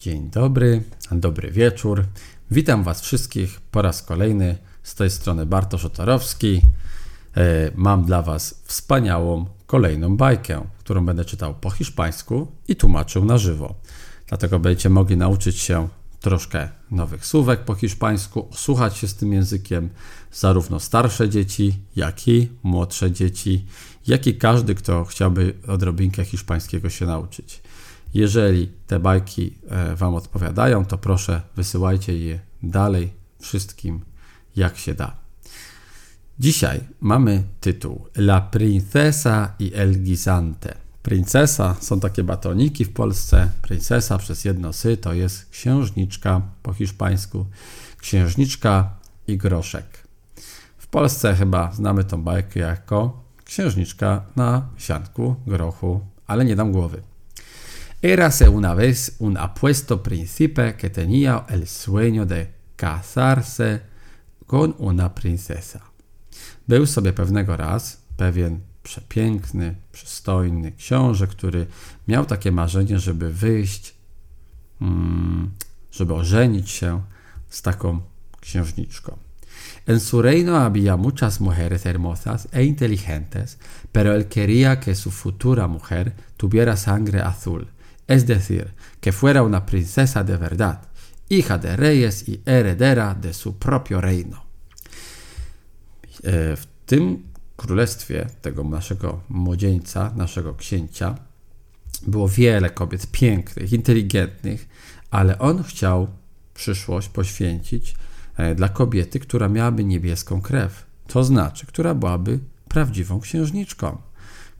Dzień dobry, dobry wieczór. Witam Was wszystkich po raz kolejny z tej strony Bartosz Otarowski. E, mam dla Was wspaniałą kolejną bajkę, którą będę czytał po hiszpańsku i tłumaczył na żywo. Dlatego będziecie mogli nauczyć się troszkę nowych słówek po hiszpańsku, słuchać się z tym językiem, zarówno starsze dzieci, jak i młodsze dzieci, jak i każdy, kto chciałby odrobinkę hiszpańskiego się nauczyć. Jeżeli te bajki e, Wam odpowiadają, to proszę wysyłajcie je dalej wszystkim, jak się da. Dzisiaj mamy tytuł La Princesa y el Guisante. Princesa są takie batoniki w Polsce. Princesa przez jedno sy to jest księżniczka po hiszpańsku. Księżniczka i groszek. W Polsce chyba znamy tą bajkę jako księżniczka na sianku grochu, ale nie dam głowy. Érase una vez un apuesto príncipe que tenía el sueño de casarse con una princesa. Był sobie pewnego raz pewien przepiękny, przystojny książę, który miał takie marzenie, żeby wyjść, mm, żeby ożenić się z taką księżniczką. En su reino había muchas mujeres hermosas e inteligentes, pero él quería que su futura mujer tuviera sangre azul – es decir, que fuera una princesa de verdad, hija de reyes y heredera de su propio reino. E, w tym królestwie tego naszego młodzieńca, naszego księcia, było wiele kobiet pięknych, inteligentnych, ale on chciał przyszłość poświęcić e, dla kobiety, która miałaby niebieską krew. To znaczy, która byłaby prawdziwą księżniczką,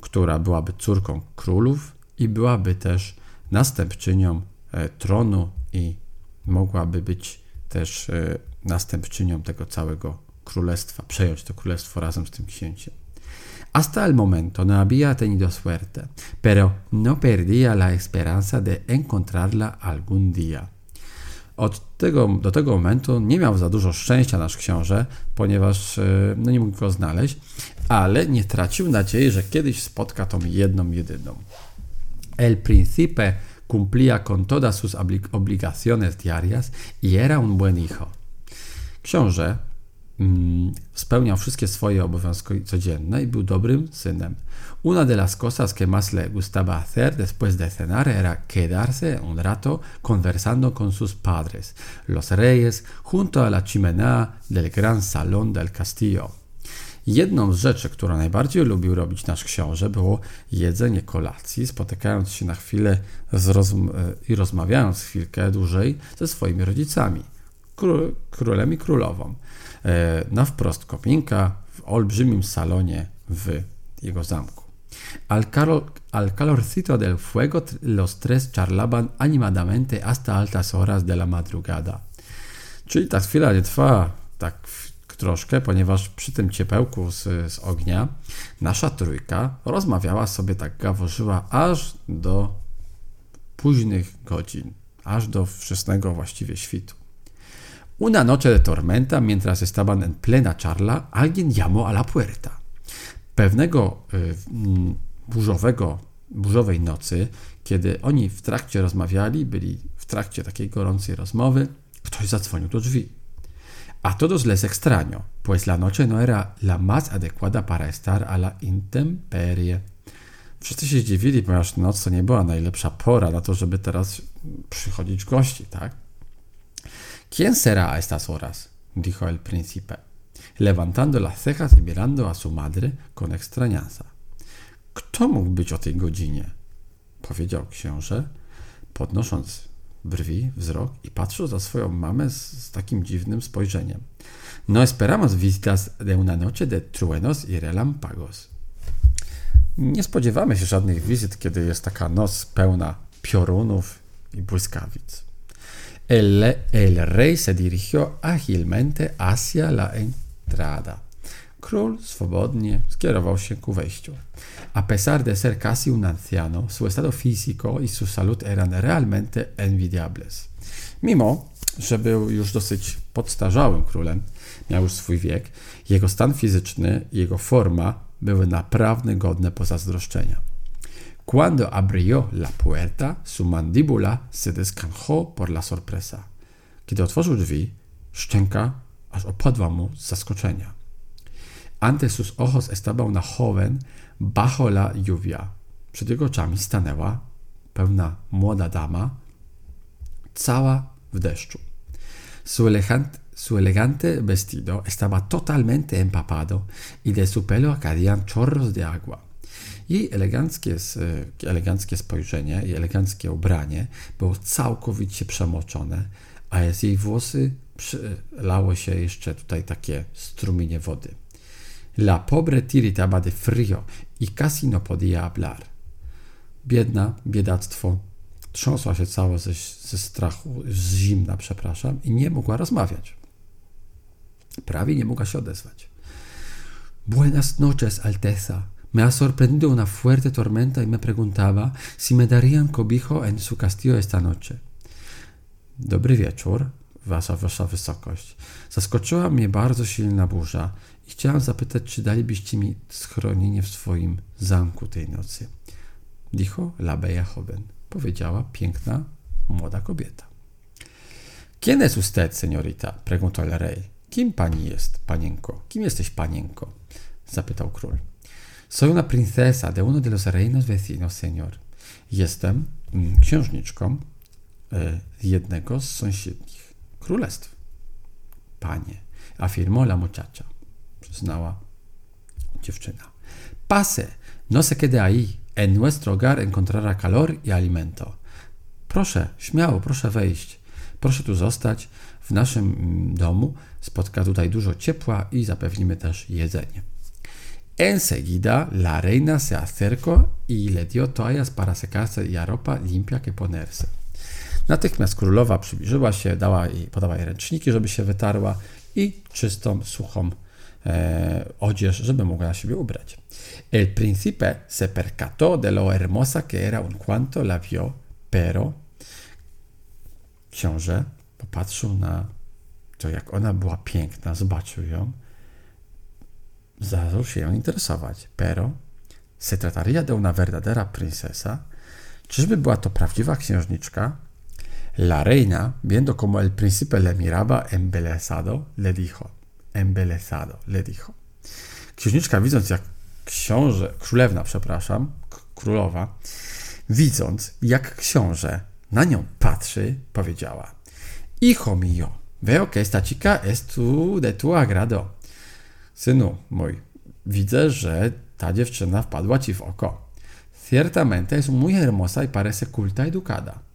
która byłaby córką królów i byłaby też następczynią e, tronu i mogłaby być też e, następczynią tego całego królestwa, przejąć to królestwo razem z tym księciem. Hasta el momento no había tenido suerte, pero no perdía la esperanza de encontrarla algún día. Od tego, do tego momentu nie miał za dużo szczęścia nasz książę, ponieważ e, no, nie mógł go znaleźć, ale nie tracił nadziei, że kiedyś spotka tą jedną, jedyną. El príncipe cumplía con todas sus obligaciones diarias y era un buen hijo. Książę mm, spełniał wszystkie swoje obowiązki codzienne i był dobrym synem. Una de las cosas que más le gustaba hacer después de cenar era quedarse un rato conversando con sus padres, los reyes, junto a la chimenea del gran salón del castillo. Jedną z rzeczy, którą najbardziej lubił robić nasz książę, było jedzenie kolacji, spotykając się na chwilę rozm i rozmawiając chwilkę dłużej ze swoimi rodzicami, kró królem i królową, e, na wprost kominka w olbrzymim salonie w jego zamku. Al, al calorcito del fuego los tres charlaban animadamente hasta altas horas de la madrugada. Czyli ta chwila nie trwa tak troszkę, ponieważ przy tym ciepełku z, z ognia nasza trójka rozmawiała sobie tak gaworzyła aż do późnych godzin, aż do wczesnego właściwie świtu. Una noche de tormenta, mientras estaban en plena charla, alguien llamó a la puerta. Pewnego y, burzowego, burzowej nocy, kiedy oni w trakcie rozmawiali, byli w trakcie takiej gorącej rozmowy, ktoś zadzwonił do drzwi. A todos les extraño, pues la noche no era la más adecuada para estar a la intemperie. Wszyscy się zdziwili, ponieważ noc to nie była najlepsza pora na to, żeby teraz przychodzić gości, tak? ¿Quién será a estas horas? dijo el príncipe, levantando las cejas y mirando a su madre con extrañanza. Kto mógł być o tej godzinie? powiedział książę, podnosząc brwi, wzrok i patrzył za swoją mamę z, z, takim dziwnym spojrzeniem. No esperamos visitas de una noche de truenos y relampagos. Nie spodziewamy się żadnych wizyt, kiedy jest taka noc pełna piorunów i błyskawic. El, el rey se dirigió ágilmente hacia la entrada. Król swobodnie skierował się ku wejściu. A pesar de ser casi un anciano, su estado físico y su salud eran realmente envidiables. Mimo, że był już dosyć podstarzałym królem, miał już swój wiek, jego stan fizyczny i jego forma były naprawdę godne pozazdroszczenia. Cuando abrió la puerta, su mandíbula se descanjó por la sorpresa. Kiedy otworzył drzwi, szczęka aż opadła mu z zaskoczenia. Ante sus ojos estaba una joven bajo la lluvia. Przed jego oczami stanęła pewna młoda dama, cała w deszczu. Su elegante, su elegante vestido estaba totalmente empapado y de su pelo caían chorros de agua. Jej eleganckie, eleganckie spojrzenie i eleganckie ubranie było całkowicie przemoczone, a z jej włosy lało się jeszcze tutaj takie strumienie wody. La pobre tiritaba de frío y casi no podía hablar. Biedna, biedactwo, trząsła się cała ze, ze strachu, z zimna, przepraszam, i nie mogła rozmawiać. Prawie nie mogła się odezwać. Buenas noches, Alteza. Me ha sorprendido una fuerte tormenta y me preguntaba si me darían cobijo en su castillo esta noche. Dobry wieczór, wasza, wasza wysokość. Zaskoczyła mnie bardzo silna burza i chciałam zapytać, czy dalibyście mi schronienie w swoim zamku tej nocy. Dijo la bella joven. Powiedziała piękna, młoda kobieta. ¿Quién es usted, señorita? Preguntó el rey. Kim pani jest, panienko? Kim jesteś, panienko? Zapytał król. Soy una princesa de uno de los reinos vecinos, señor. Jestem mm, księżniczką y, jednego z sąsiednich królestw. Panie, afirmó la muchacha. Przyznała dziewczyna. Pase, no se quede ahí. En nuestro hogar encontrará calor y alimento. Proszę, śmiało, proszę wejść. Proszę tu zostać. W naszym mm, domu spotka tutaj dużo ciepła i zapewnimy też jedzenie. Enseguida la reina se acercó y le dio toallas para secarse y ropa limpia que ponerse. Natychmiast królowa przybliżyła się, dała jej, podała jej ręczniki, żeby się wytarła i czystą, suchą e, odzież, żeby mogła na siebie ubrać. El príncipe se percató de lo hermosa que era un cuanto la vio, pero książę popatrzył na to, jak ona była piękna, zobaczył ją, zaczął się ją interesować. Pero se trataría de una verdadera princesa? Czyżby była to prawdziwa księżniczka? La reina, viendo como el príncipe le miraba embelesado, le dijo, embelesado, le dijo. Księżniczka, widząc jak książę, królewna, przepraszam, królowa, widząc jak książę na nią patrzy, powiedziała: Hijo mío, veo que esta chica es tu de tu agrado. Synu mój, widzę, że ta dziewczyna wpadła ci w oko. Ciertamente es muy hermosa y parece culta educada.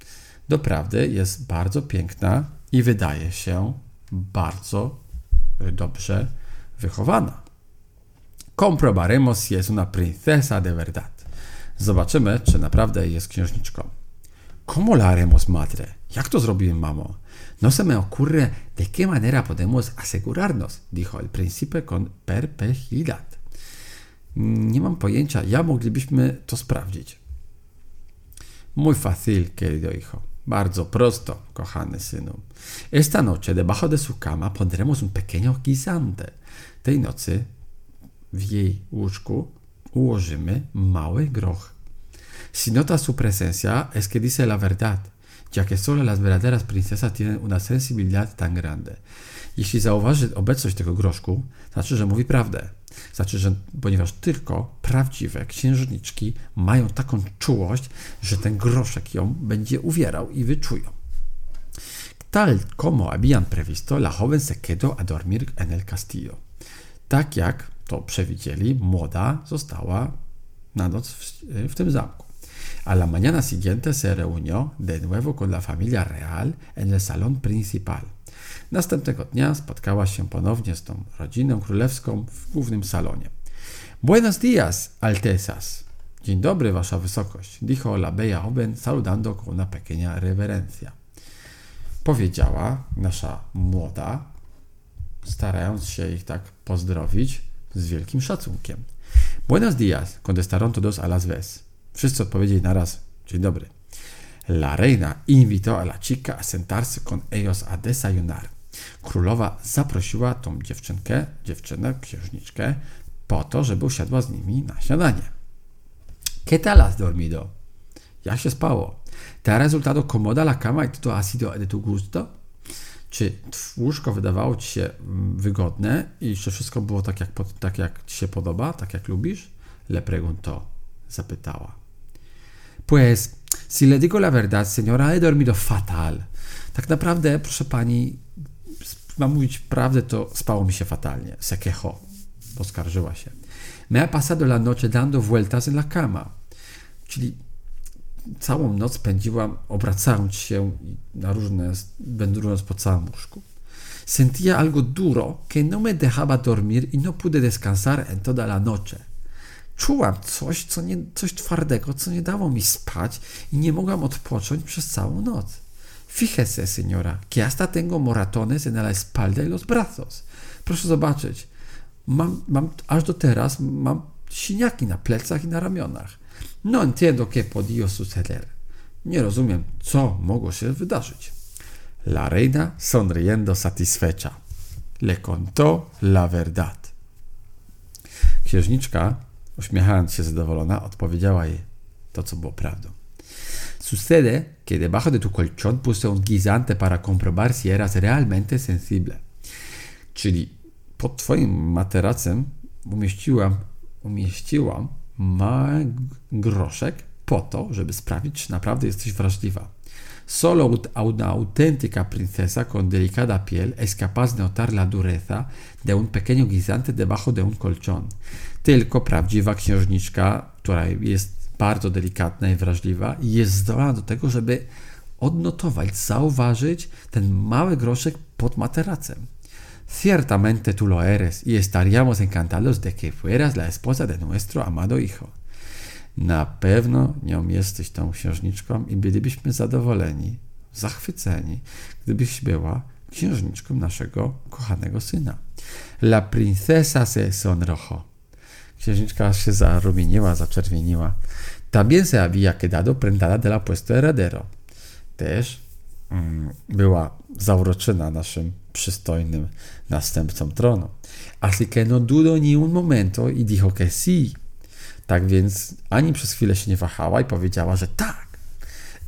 Doprawdy jest bardzo piękna i wydaje się bardzo dobrze wychowana. Comprobaremos si es una princesa de verdad. Zobaczymy, czy naprawdę jest księżniczką. ¿Cómo la haremos, madre? Jak to zrobimy, mamo? No se me ocurre de qué manera podemos asegurarnos, dijo el príncipe con perplejidad. Nie mam pojęcia, jak moglibyśmy to sprawdzić. Muy fácil, querido hijo. Bardzo prosto, kochany synu. Esta noche debajo de su cama pondremos un pequeño guisante. Tej nocy w jej łóżku ułożymy mały groch. Si nota su presencia es que dice la verdad, ya que solo las verdaderas princesas tienen una sensibilidad tan grande. Jeśli zauważy obecność tego groszku, znaczy, że mówi prawdę. Znaczy, że ponieważ tylko prawdziwe księżniczki mają taką czułość, że ten groszek ją będzie uwierał i wyczują. Tal como habían previsto, la joven se quedó a dormir en el castillo. Tak jak to przewidzieli, młoda została na noc w, w tym zamku. A la mañana siguiente se reunió de nuevo con la familia real en el salón principal. Następnego dnia spotkała się ponownie z tą rodziną królewską w głównym salonie. Buenos días, altezas. Dzień dobry, wasza wysokość, dijo la bella joven saludando con una pequeña reverencia. Powiedziała nasza młoda, starając się ich tak pozdrowić z wielkim szacunkiem. Buenos días, contestaron todos a las vez. Wszyscy odpowiedzieli naraz, dzień dobry. La reina invitó a la chica a sentarse con ellos a desayunar. Królowa zaprosiła tą dziewczynkę, dziewczynę, księżniczkę, po to, żeby usiadła z nimi na śniadanie. ¿Qué tal has dormido? Jak się spało? ¿Te ha resultado cómoda la cama y todo ha sido de tu gusto? Czy łóżko wydawało ci się mm, wygodne i czy wszystko było tak jak, tak, jak ci się podoba, tak jak lubisz? Le preguntó, zapytała. Pues, si le digo la verdad, señora, he dormido fatal. Tak naprawdę, proszę pani, mam mówić prawdę, to spało mi się fatalnie. Se quejó, poskarżyła się. Me ha pasado la noche dando vueltas en la cama. Czyli całą noc spędziłam obracając się na różne, wędrując po całym łóżku. Sentía algo duro que no me dejaba dormir y no pude descansar en toda la noche. Czułam coś, co nie, coś twardego, co nie dało mi spać i nie mogłam odpocząć przez całą noc. Fíjese, señora, que hasta tengo moratones en la espalda y los brazos. Proszę zobaczyć, mam, mam aż do teraz mam siniaki na plecach i na ramionach. No entiendo que podía suceder. Nie rozumiem, co mogło się wydarzyć. La reina, sonriendo satisfecha, le contó la verdad. Księżniczka, uśmiechając się zadowolona, odpowiedziała jej to, co było prawdą. Sucede que debajo de tu colchón puse un guisante para comprobar si eras realmente sensible. Czyli pod twoim materacem umieściłam, umieściłam mały groszek po to, żeby sprawdzić, czy naprawdę jesteś wrażliwa. Solo una auténtica princesa con delicada piel es capaz de notar la dureza de un pequeño guisante debajo de un colchón. Tylko prawdziwa księżniczka, która jest bardzo delikatna i wrażliwa, jest zdolna do tego, żeby odnotować, zauważyć ten mały groszek pod materacem. Ciertamente tú lo eres y estaríamos encantados de que fueras la esposa de nuestro amado hijo. Na pewno nią jesteś tą księżniczką i bylibyśmy zadowoleni, zachwyceni, gdybyś była księżniczką naszego kochanego syna. La princesa se sonrojó. Księżniczka się zarumieniła, zaczerwieniła. También se había quedado prendada de la puesto heredero. Też mm, była zauroczona naszym przystojnym następcą tronu. Así que no dudo ni un momento y dijo que sí. Tak więc ani przez chwilę się nie wahała i powiedziała, że tak.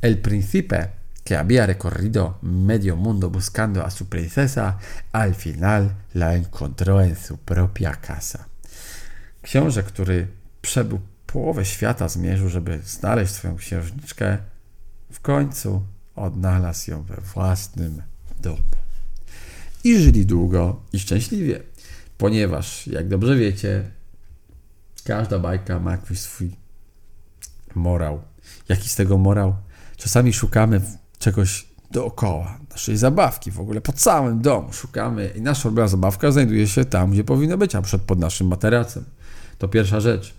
El príncipe que había recorrido medio mundo buscando a su princesa, al final la encontró en su propia casa. Książę, który przebył połowę świata, zmierzył, żeby znaleźć swoją księżniczkę, w końcu odnalazł ją we własnym domu i żyli długo i szczęśliwie. Ponieważ, jak dobrze wiecie, każda bajka ma jakiś swój morał. Jaki z tego morał? Czasami szukamy czegoś dookoła, naszej zabawki, w ogóle po całym domu szukamy i nasza ulubiona zabawka znajduje się tam, gdzie powinna być, a przed pod naszym materacem. To pierwsza rzecz.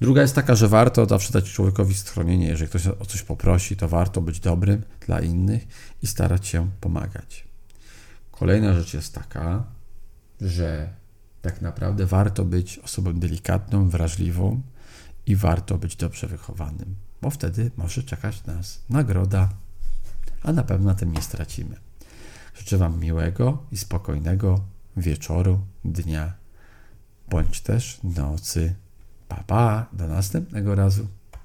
Druga jest taka, że warto zawsze dać człowiekowi schronienie. Jeżeli ktoś o coś poprosi, to warto być dobrym dla innych i starać się pomagać. Kolejna rzecz jest taka, że tak naprawdę warto być osobą delikatną, wrażliwą i warto być dobrze wychowanym, bo wtedy może czekać nas nagroda, a na pewno na tym nie stracimy. Życzę Wam miłego i spokojnego wieczoru, dnia, bądź też nocy. Pa, pa, do następnego razu.